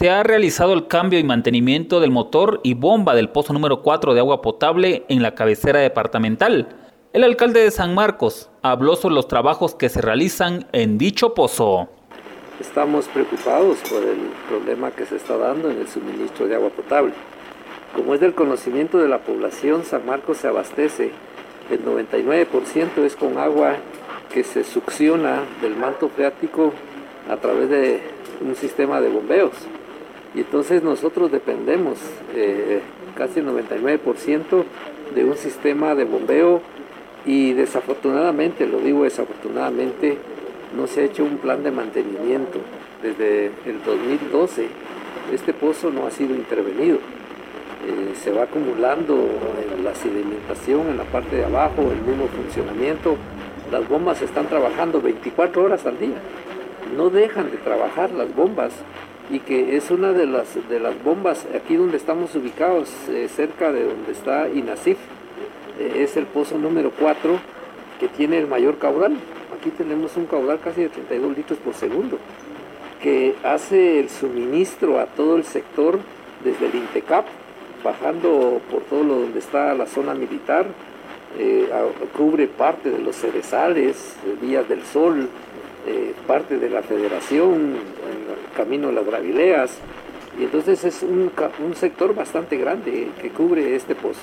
se ha realizado el cambio y mantenimiento del motor y bomba del pozo número 4 de agua potable en la cabecera departamental. El alcalde de San Marcos habló sobre los trabajos que se realizan en dicho pozo. Estamos preocupados por el problema que se está dando en el suministro de agua potable. Como es del conocimiento de la población, San Marcos se abastece, el 99% es con agua que se succiona del manto freático a través de un sistema de bombeos. Y entonces nosotros dependemos eh, casi el 99% de un sistema de bombeo y desafortunadamente, lo digo desafortunadamente, no se ha hecho un plan de mantenimiento. Desde el 2012 este pozo no ha sido intervenido. Eh, se va acumulando la sedimentación en la parte de abajo, el mismo funcionamiento. Las bombas están trabajando 24 horas al día. No dejan de trabajar las bombas y que es una de las, de las bombas aquí donde estamos ubicados, eh, cerca de donde está INASIF. Eh, es el pozo número 4 que tiene el mayor caudal. Aquí tenemos un caudal casi de 32 litros por segundo, que hace el suministro a todo el sector desde el INTECAP, bajando por todo lo donde está la zona militar, eh, cubre parte de los cerezales, Vías del Sol, eh, parte de la federación, el camino de las Gravileas, y entonces es un, sector bastante grande que cubre este pozo.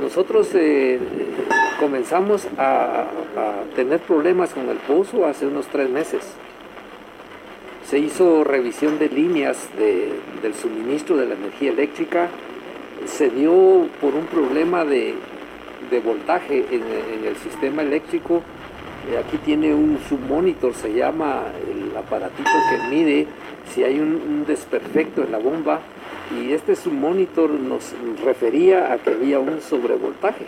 Nosotros eh, comenzamos a, tener problemas con el pozo hace unos tres meses. Se hizo revisión de líneas del suministro de la energía eléctrica. Se dio por un problema de, voltaje en, el sistema eléctrico. Eh, aquí tiene un submonitor, se llama el aparatito que mide si hay un desperfecto en la bomba y este submonitor nos refería a que había un sobrevoltaje.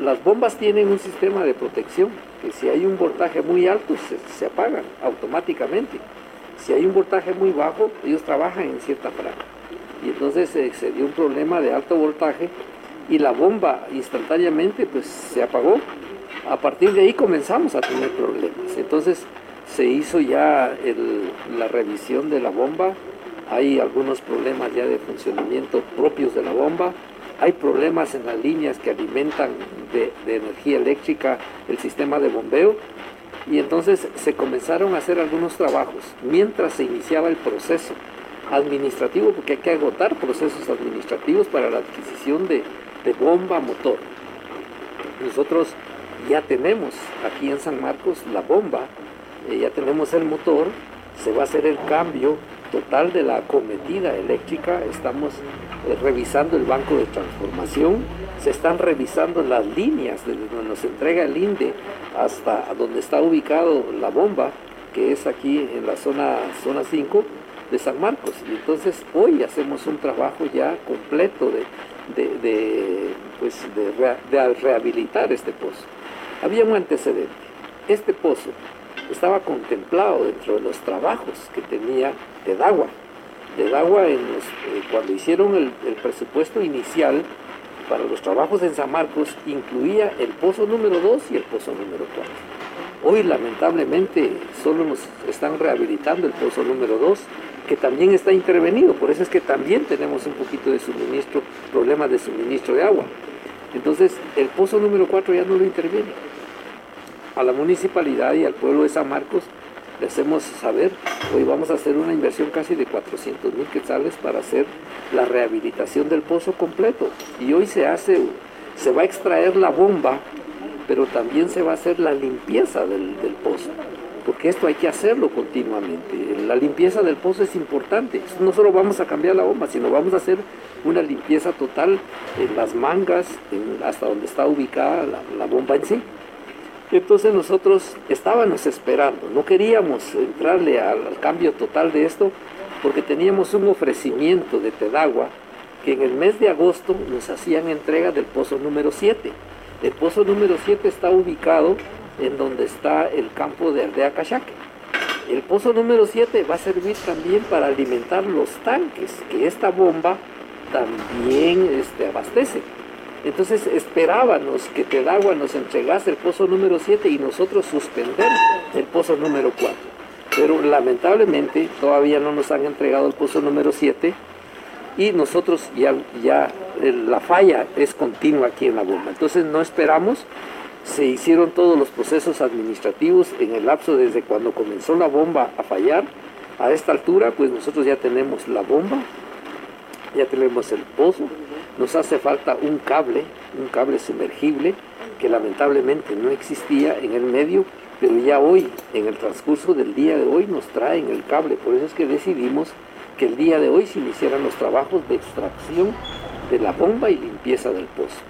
las bombas tienen un sistema de protección, que si hay un voltaje muy alto se, apagan automáticamente. Si hay un voltaje muy bajo, ellos trabajan en cierta franja. Y entonces se dio un problema de alto voltaje y la bomba instantáneamente pues se apagó. A partir de ahí comenzamos a tener problemas. Entonces se hizo ya la revisión de la bomba, hay algunos problemas ya de funcionamiento propios de la bomba, hay problemas en las líneas que alimentan de, energía eléctrica el sistema de bombeo y entonces se comenzaron a hacer algunos trabajos mientras se iniciaba el proceso administrativo, porque hay que agotar procesos administrativos para la adquisición de, bomba motor. Nosotros ya tenemos aquí en San Marcos la bomba, eh, ya tenemos el motor, se va a hacer el cambio total de la acometida eléctrica, estamos eh, revisando el banco de transformación, se están revisando las líneas desde donde nos entrega el INDE hasta donde está ubicado la bomba, que es aquí en la zona, zona 5 de San Marcos. Y entonces hoy hacemos un trabajo ya completo de, pues de rehabilitar este pozo. Había un antecedente. Este pozo estaba contemplado dentro de los trabajos que tenía Tedagua. Tedagua en eh, cuando hicieron el, presupuesto inicial para los trabajos en San Marcos incluía el pozo número 2 y el pozo número 4. Hoy lamentablemente solo nos están rehabilitando el pozo número 2, que también está intervenido, por eso es que también tenemos un poquito de suministro, problemas de suministro de agua. Entonces el pozo número 4 ya no lo interviene a la municipalidad y al pueblo de San Marcos le hacemos saber, hoy vamos a hacer una inversión casi de 400 mil quetzales para hacer la rehabilitación del pozo completo. Y hoy se hace, se va a extraer la bomba, pero también se va a hacer la limpieza del, pozo, porque esto hay que hacerlo continuamente. La limpieza del pozo es importante. No solo vamos a cambiar la bomba, sino vamos a hacer una limpieza total en las mangas, hasta donde está ubicada la bomba en sí. Entonces nosotros estábamos esperando, no queríamos entrarle al, cambio total de esto porque teníamos un ofrecimiento de Tedagua que en el mes de agosto nos hacían entrega del pozo número 7. El pozo número 7 está ubicado en donde está el campo de Aldea Cachaque. El pozo número 7 va a servir también para alimentar los tanques que esta bomba también este, abastece. Entonces esperábamos que Tedagua nos entregase el pozo número 7 y nosotros suspender el pozo número 4. Pero lamentablemente todavía no nos han entregado el pozo número 7 y nosotros ya, ya la falla es continua aquí en la bomba. Entonces no esperamos, se hicieron todos los procesos administrativos en el lapso desde cuando comenzó la bomba a fallar. A esta altura pues nosotros ya tenemos la bomba, ya tenemos el pozo, nos hace falta un cable, un cable sumergible que lamentablemente no existía en el medio, pero ya hoy, en el transcurso del día de hoy, nos traen el cable. Por eso es que decidimos que el día de hoy se iniciaran los trabajos de extracción de la bomba y limpieza del pozo.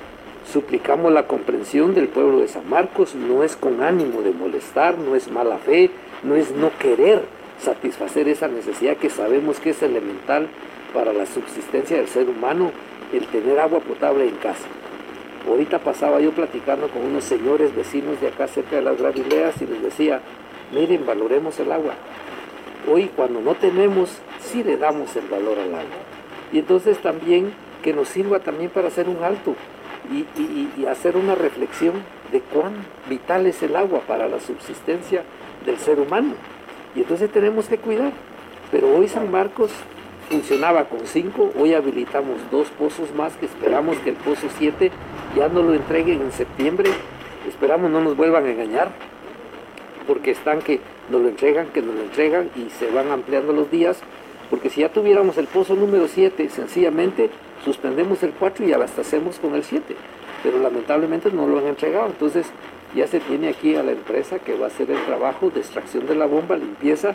Suplicamos la comprensión del pueblo de San Marcos, no es con ánimo de molestar, no es mala fe, no es no querer satisfacer esa necesidad que sabemos que es elemental para la subsistencia del ser humano, el tener agua potable en casa. Ahorita pasaba yo platicando con unos señores vecinos de acá cerca de las Gravileas y les decía, miren, valoremos el agua. Hoy cuando no tenemos, sí le damos el valor al agua. Y entonces también que nos sirva también para hacer un alto y, hacer una reflexión de cuán vital es el agua para la subsistencia del ser humano. Y entonces tenemos que cuidar. Pero hoy San Marcos funcionaba con cinco, hoy habilitamos dos pozos más que esperamos que el pozo 7 ya no lo entreguen en septiembre, esperamos no nos vuelvan a engañar, porque están que nos lo entregan, que nos lo entregan y se van ampliando los días, porque si ya tuviéramos el pozo número 7, sencillamente suspendemos el 4 y abastecemos con el 7, pero lamentablemente no lo han entregado, entonces ya se tiene aquí a la empresa que va a hacer el trabajo de extracción de la bomba, limpieza.